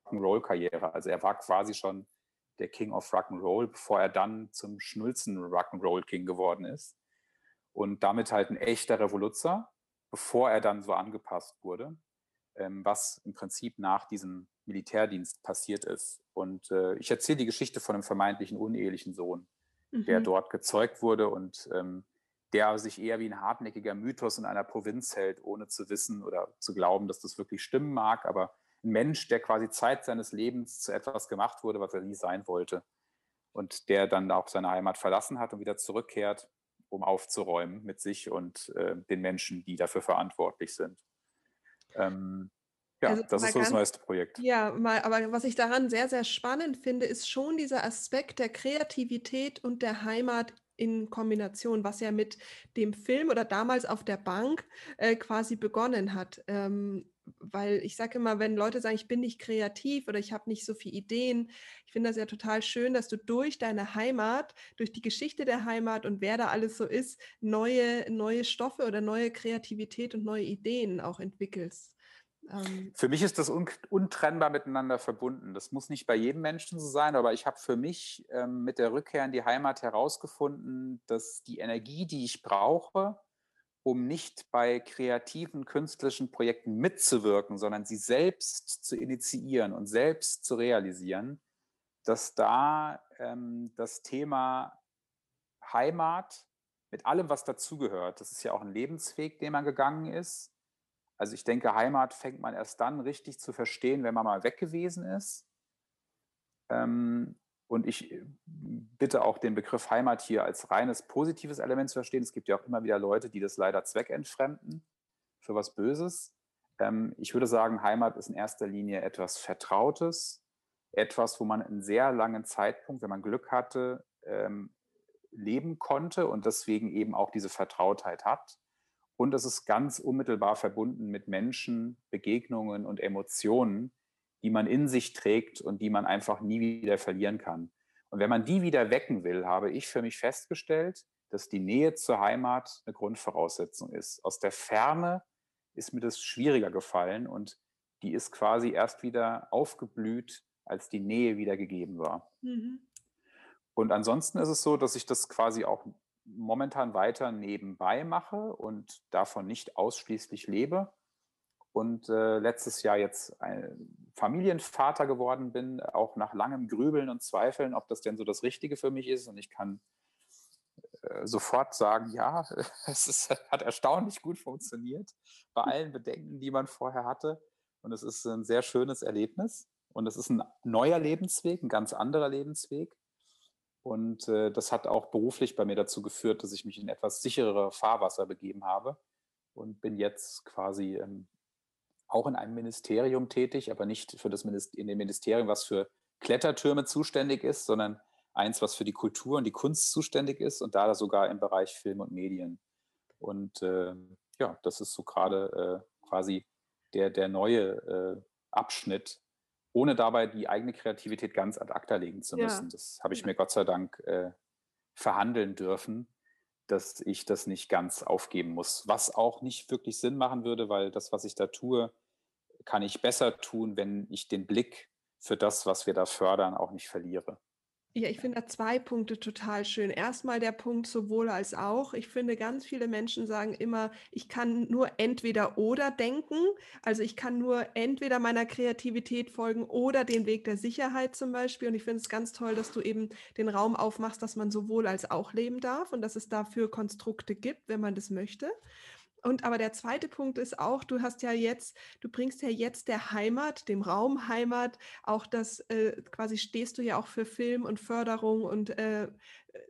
Rock'n'Roll-Karriere. Also er war quasi schon der King of Rock'n'Roll, bevor er dann zum Schnulzen Rock'n'Roll King geworden ist. Und damit halt ein echter Revoluzer, bevor er dann so angepasst wurde, ähm, was im Prinzip nach diesem Militärdienst passiert ist. Und äh, ich erzähle die Geschichte von einem vermeintlichen unehelichen Sohn mhm. der dort gezeugt wurde und ähm, der sich eher wie ein hartnäckiger Mythos in einer Provinz hält, ohne zu wissen oder zu glauben, dass das wirklich stimmen mag. Aber ein Mensch, der quasi Zeit seines Lebens zu etwas gemacht wurde, was er nie sein wollte. Und der dann auch seine Heimat verlassen hat und wieder zurückkehrt, um aufzuräumen mit sich und äh, den Menschen, die dafür verantwortlich sind. Ähm, Ja, also das ist so das neueste Projekt. Ja, mal, aber was ich daran sehr, sehr spannend finde, ist schon dieser Aspekt der Kreativität und der Heimat in Kombination, was ja mit dem Film oder damals auf der Bank äh, quasi begonnen hat. Ähm, weil ich sage immer, wenn Leute sagen, ich bin nicht kreativ oder ich habe nicht so viele Ideen, ich finde das ja total schön, dass du durch deine Heimat, durch die Geschichte der Heimat und wer da alles so ist, neue, neue Stoffe oder neue Kreativität und neue Ideen auch entwickelst. Ähm, für mich ist das un untrennbar miteinander verbunden. Das muss nicht bei jedem Menschen so sein, aber ich habe für mich ähm, mit der Rückkehr in die Heimat herausgefunden, dass die Energie, die ich brauche, um nicht bei kreativen, künstlerischen Projekten mitzuwirken, sondern sie selbst zu initiieren und selbst zu realisieren, dass da ähm, das Thema Heimat mit allem, was dazugehört, das ist ja auch ein Lebensweg, den man gegangen ist, also ich denke, Heimat fängt man erst dann richtig zu verstehen, wenn man mal weg gewesen ist. Ähm, und ich äh, bitte auch den Begriff Heimat hier als reines positives Element zu verstehen. Es gibt ja auch immer wieder Leute, die das leider zweckentfremden für was Böses. Ähm, ich würde sagen, Heimat ist in erster Linie etwas Vertrautes, etwas, wo man einen sehr langen Zeitpunkt, wenn man Glück hatte, ähm, leben konnte und deswegen eben auch diese Vertrautheit hat. Und es ist ganz unmittelbar verbunden mit Menschen, Begegnungen und Emotionen, die man in sich trägt und die man einfach nie wieder verlieren kann. Und wenn man die wieder wecken will, habe ich für mich festgestellt, dass die Nähe zur Heimat eine Grundvoraussetzung ist. Aus der Ferne ist mir das schwieriger gefallen und die ist quasi erst wieder aufgeblüht, als die Nähe wieder gegeben war. Mhm. Und ansonsten ist es so, dass ich das quasi auch momentan weiter nebenbei mache und davon nicht ausschließlich lebe. Und äh, letztes Jahr jetzt ein Familienvater geworden bin, auch nach langem Grübeln und Zweifeln, ob das denn so das Richtige für mich ist. Und ich kann äh, sofort sagen, ja, es ist, hat erstaunlich gut funktioniert bei allen Bedenken, die man vorher hatte. Und es ist ein sehr schönes Erlebnis. Und es ist ein neuer Lebensweg, ein ganz anderer Lebensweg. Und äh, das hat auch beruflich bei mir dazu geführt, dass ich mich in etwas sicherere Fahrwasser begeben habe und bin jetzt quasi ähm, auch in einem Ministerium tätig, aber nicht für das Minist in dem Ministerium, was für Klettertürme zuständig ist, sondern eins, was für die Kultur und die Kunst zuständig ist und da sogar im Bereich Film und Medien. Und äh, ja, das ist so gerade äh, quasi der, der neue äh, Abschnitt ohne dabei die eigene Kreativität ganz ad acta legen zu müssen. Ja. Das habe ich mir Gott sei Dank äh, verhandeln dürfen, dass ich das nicht ganz aufgeben muss. Was auch nicht wirklich Sinn machen würde, weil das, was ich da tue, kann ich besser tun, wenn ich den Blick für das, was wir da fördern, auch nicht verliere. Ja, ich finde da zwei Punkte total schön. Erstmal der Punkt sowohl als auch. Ich finde, ganz viele Menschen sagen immer, ich kann nur entweder oder denken. Also ich kann nur entweder meiner Kreativität folgen oder den Weg der Sicherheit zum Beispiel. Und ich finde es ganz toll, dass du eben den Raum aufmachst, dass man sowohl als auch leben darf und dass es dafür Konstrukte gibt, wenn man das möchte. Und aber der zweite Punkt ist auch, du hast ja jetzt, du bringst ja jetzt der Heimat, dem Raum Heimat, auch das, äh, quasi stehst du ja auch für Film und Förderung und äh,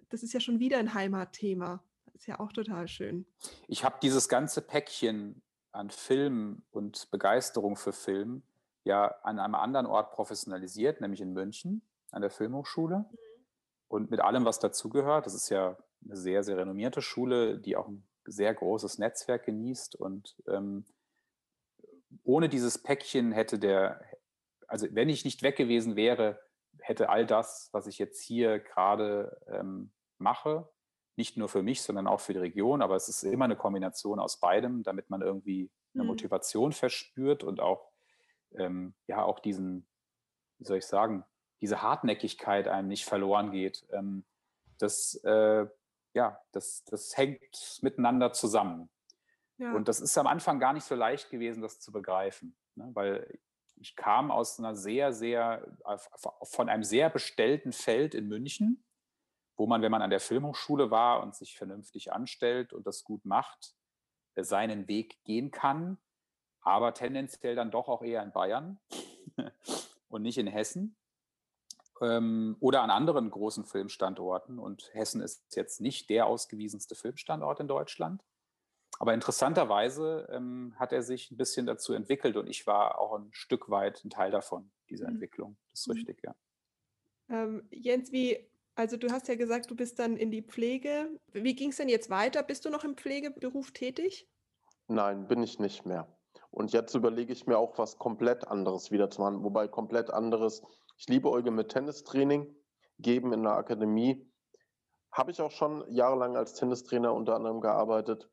das ist ja schon wieder ein Heimatthema. Das ist ja auch total schön. Ich habe dieses ganze Päckchen an Film und Begeisterung für Film ja an einem anderen Ort professionalisiert, nämlich in München an der Filmhochschule. Mhm. Und mit allem, was dazugehört, das ist ja eine sehr, sehr renommierte Schule, die auch ein sehr großes Netzwerk genießt und ähm, ohne dieses Päckchen hätte der, also wenn ich nicht weg gewesen wäre, hätte all das, was ich jetzt hier gerade ähm, mache, nicht nur für mich, sondern auch für die Region, aber es ist immer eine Kombination aus beidem, damit man irgendwie eine mhm. Motivation verspürt und auch, ähm, ja, auch diesen, wie soll ich sagen, diese Hartnäckigkeit einem nicht verloren geht. Ähm, das äh, ja, das, das hängt miteinander zusammen. Ja. Und das ist am Anfang gar nicht so leicht gewesen, das zu begreifen, ne? weil ich kam aus einer sehr, sehr, von einem sehr bestellten Feld in München, wo man, wenn man an der Filmhochschule war und sich vernünftig anstellt und das gut macht, äh, seinen Weg gehen kann, aber tendenziell dann doch auch eher in Bayern und nicht in Hessen ähm, oder an anderen großen Filmstandorten. Und Hessen ist jetzt nicht der ausgewiesenste Filmstandort in Deutschland. aber interessanterweise ähm, hat er sich ein bisschen dazu entwickelt und ich war auch ein Stück weit ein Teil davon, dieser mhm. Entwicklung. Das ist mhm. richtig, ja. Ähm, Jens, wie, also du hast ja gesagt, du bist dann in die Pflege. Wie ging es denn jetzt weiter? Bist du noch im Pflegeberuf tätig? Nein, bin ich nicht mehr. Und jetzt überlege ich mir auch was komplett anderes wieder zu machen. Wobei komplett anderes. Ich liebe Euge mit Tennistraining, geben in der Akademie. Habe ich auch schon jahrelang als Tennistrainer unter anderem gearbeitet.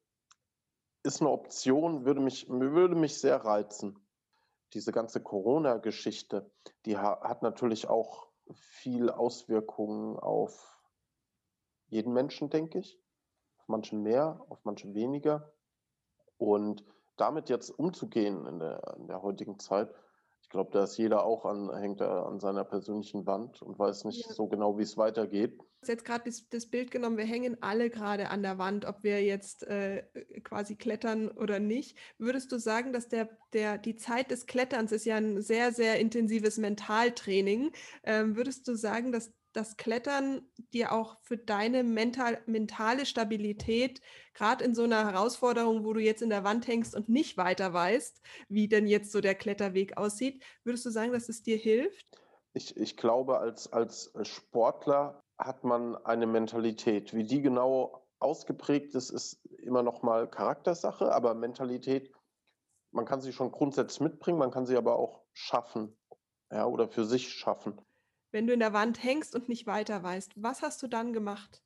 Ist eine Option, würde mich, würde mich sehr reizen. Diese ganze Corona-Geschichte, die hat natürlich auch viel Auswirkungen auf jeden Menschen, denke ich. Auf manchen mehr, auf manche weniger. Und damit jetzt umzugehen in der, in der heutigen Zeit, ich glaube, da ist jeder auch an, hängt an seiner persönlichen Wand und weiß nicht ja. so genau, wie es weitergeht. Du hast jetzt gerade das, das, Bild genommen, wir hängen alle gerade an der Wand, ob wir jetzt äh, quasi klettern oder nicht. Würdest du sagen, dass der, der, die Zeit des Kletterns ist ja ein sehr, sehr intensives Mentaltraining. Ähm, würdest du sagen, dass das Klettern dir auch für deine mental, mentale Stabilität, gerade in so einer Herausforderung, wo du jetzt in der Wand hängst und nicht weiter weißt, wie denn jetzt so der Kletterweg aussieht, würdest du sagen, dass es dir hilft? Ich, ich glaube, als, als Sportler hat man eine Mentalität. Wie die genau ausgeprägt ist, ist immer noch mal Charaktersache, aber Mentalität, man kann sie schon grundsätzlich mitbringen, man kann sie aber auch schaffen ja, oder für sich schaffen wenn du in der Wand hängst und nicht weiter weißt, was hast du dann gemacht?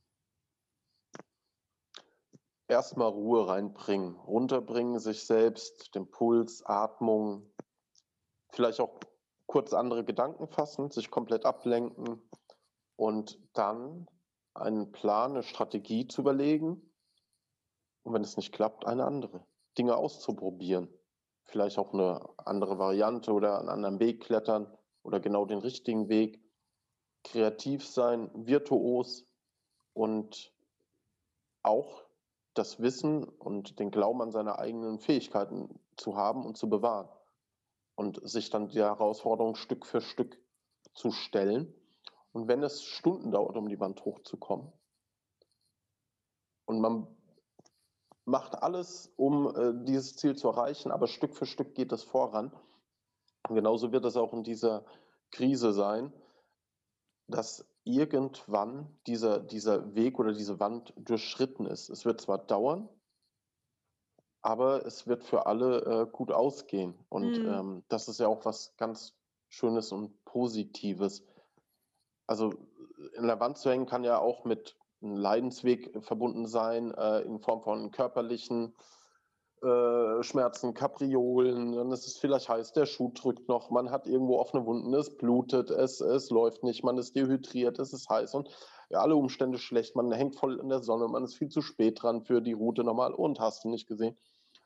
Erstmal Ruhe reinbringen, runterbringen, sich selbst, den Puls, Atmung, vielleicht auch kurz andere Gedanken fassen, sich komplett ablenken und dann einen Plan, eine Strategie zu überlegen und wenn es nicht klappt, eine andere. Dinge auszuprobieren. Vielleicht auch eine andere Variante oder einen anderen Weg klettern oder genau den richtigen Weg kreativ sein, virtuos und auch das Wissen und den Glauben an seine eigenen Fähigkeiten zu haben und zu bewahren und sich dann die Herausforderung Stück für Stück zu stellen. Und wenn es Stunden dauert, um die Wand hochzukommen und man macht alles, um äh, dieses Ziel zu erreichen, aber Stück für Stück geht es voran. Und genauso wird es auch in dieser Krise sein dass irgendwann dieser, dieser Weg oder diese Wand durchschritten ist. Es wird zwar dauern, aber es wird für alle äh, gut ausgehen. Und mhm. ähm, das ist ja auch was ganz Schönes und Positives. Also in der Wand zu hängen kann ja auch mit einem Leidensweg verbunden sein, äh, in Form von körperlichen äh, Schmerzen, Kapriolen, dann ist es vielleicht heiß, der Schuh drückt noch, man hat irgendwo offene Wunden, es blutet, es, es läuft nicht, man ist dehydriert, es ist heiß und ja, alle Umstände schlecht, man hängt voll in der Sonne, man ist viel zu spät dran für die Route nochmal und hast du nicht gesehen.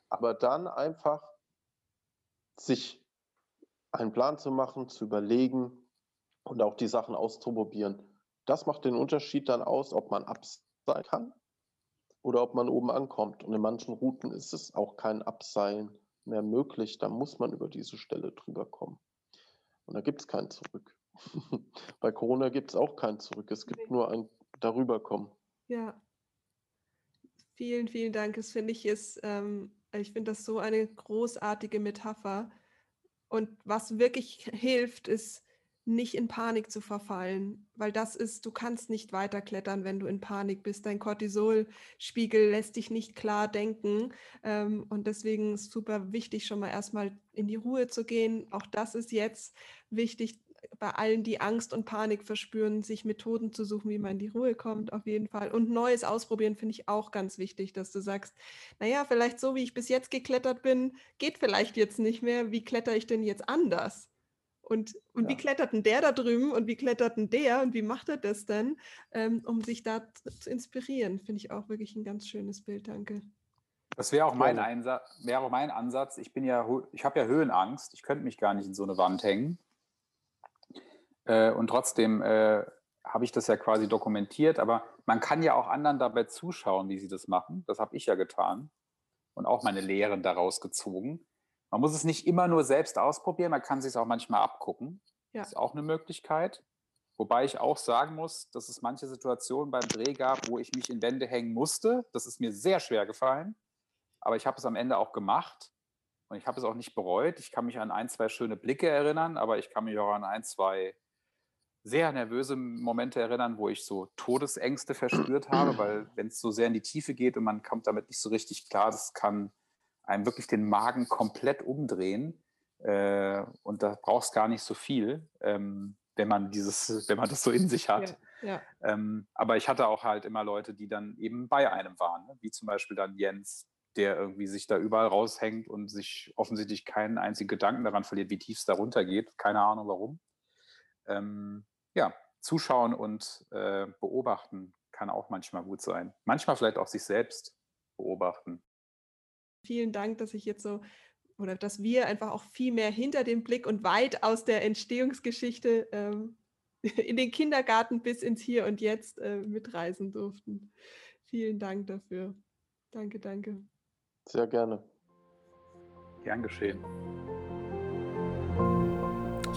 Aber dann einfach sich einen Plan zu machen, zu überlegen und auch die Sachen auszuprobieren. Das macht den Unterschied dann aus, ob man abseilen kann oder ob man oben ankommt. Und in manchen Routen ist es auch kein Abseilen mehr möglich. Da muss man über diese Stelle drüber kommen. Und da gibt es kein Zurück. Bei Corona gibt es auch kein Zurück. Es gibt nur ein Darüberkommen. Ja. Vielen, vielen Dank. Das finde ich ist, ähm, ich finde das so eine großartige Metapher. Und was wirklich hilft, ist, nicht in Panik zu verfallen, weil das ist, du kannst nicht weiterklettern, wenn du in Panik bist. Dein Cortisolspiegel lässt dich nicht klar denken ähm, und deswegen ist super wichtig, schon mal erstmal in die Ruhe zu gehen. Auch das ist jetzt wichtig bei allen, die Angst und Panik verspüren, sich Methoden zu suchen, wie man in die Ruhe kommt, auf jeden Fall. Und Neues ausprobieren finde ich auch ganz wichtig, dass du sagst, naja, vielleicht so, wie ich bis jetzt geklettert bin, geht vielleicht jetzt nicht mehr. Wie kletter ich denn jetzt anders? Und, und ja. wie klettert denn der da drüben und wie klettert denn der und wie macht er das denn, ähm, um sich da zu inspirieren? Finde ich auch wirklich ein ganz schönes Bild, danke. Das wäre auch, mein wäre auch mein Ansatz. Ich bin ja, ich habe ja Höhenangst. Ich könnte mich gar nicht in so eine Wand hängen. Äh, und trotzdem äh, habe ich das ja quasi dokumentiert. Aber man kann ja auch anderen dabei zuschauen, wie sie das machen. Das habe ich ja getan und auch meine Lehren daraus gezogen. Man muss es nicht immer nur selbst ausprobieren, man kann es sich auch manchmal abgucken. Ja. Das ist auch eine Möglichkeit. Wobei ich auch sagen muss, dass es manche Situationen beim Dreh gab, wo ich mich in Wände hängen musste. Das ist mir sehr schwer gefallen. aber ich habe es am Ende auch gemacht und ich habe es auch nicht bereut. Ich kann mich an ein, zwei schöne Blicke erinnern, aber ich kann mich auch an ein, zwei sehr nervöse Momente erinnern, wo ich so Todesängste verspürt habe, weil wenn es so sehr in die Tiefe geht und man kommt damit nicht so richtig klar, das kann einem wirklich den Magen komplett umdrehen. Äh, und da brauchst gar nicht so viel, ähm, wenn man dieses, wenn man das so in sich hat. Ja, ja. Ähm, aber ich hatte auch halt immer Leute, die dann eben bei einem waren, ne? wie zum Beispiel dann Jens, der irgendwie sich da überall raushängt und sich offensichtlich keinen einzigen Gedanken daran verliert, wie tief es da runtergeht. Keine Ahnung warum. Ähm, ja, zuschauen und äh, beobachten kann auch manchmal gut sein. Manchmal vielleicht auch sich selbst beobachten. Vielen Dank, dass ich jetzt so oder dass wir einfach auch viel mehr hinter dem Blick und weit aus der Entstehungsgeschichte ähm, in den Kindergarten bis ins Hier und Jetzt äh, mitreisen durften. Vielen Dank dafür. Danke, danke. Sehr gerne. Gern geschehen.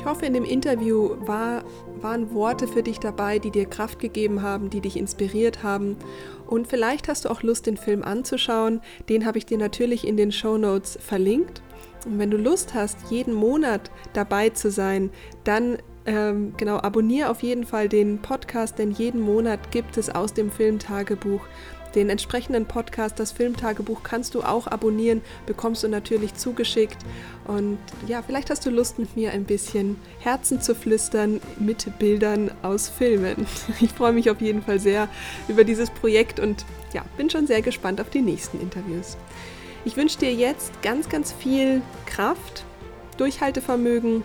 Ich hoffe, in dem Interview war, waren Worte für dich dabei, die dir Kraft gegeben haben, die dich inspiriert haben. Und vielleicht hast du auch Lust, den Film anzuschauen. Den habe ich dir natürlich in den Show Notes verlinkt. Und wenn du Lust hast, jeden Monat dabei zu sein, dann ähm, genau abonniere auf jeden Fall den Podcast, denn jeden Monat gibt es aus dem Filmtagebuch den entsprechenden Podcast, das Filmtagebuch, kannst du auch abonnieren, bekommst du natürlich zugeschickt. Und ja, vielleicht hast du Lust, mit mir ein bisschen Herzen zu flüstern mit Bildern aus Filmen. Ich freue mich auf jeden Fall sehr über dieses Projekt und ja, bin schon sehr gespannt auf die nächsten Interviews. Ich wünsche dir jetzt ganz, ganz viel Kraft, Durchhaltevermögen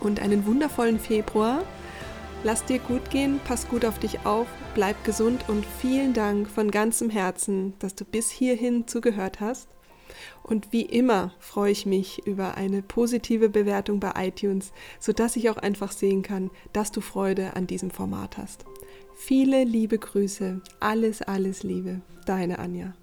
und einen wundervollen Februar. Lass dir gut gehen, pass gut auf dich auf, bleib gesund und vielen Dank von ganzem Herzen, dass du bis hierhin zugehört hast. Und wie immer freue ich mich über eine positive Bewertung bei iTunes, sodass ich auch einfach sehen kann, dass du Freude an diesem Format hast. Viele liebe Grüße, alles, alles Liebe, deine Anja.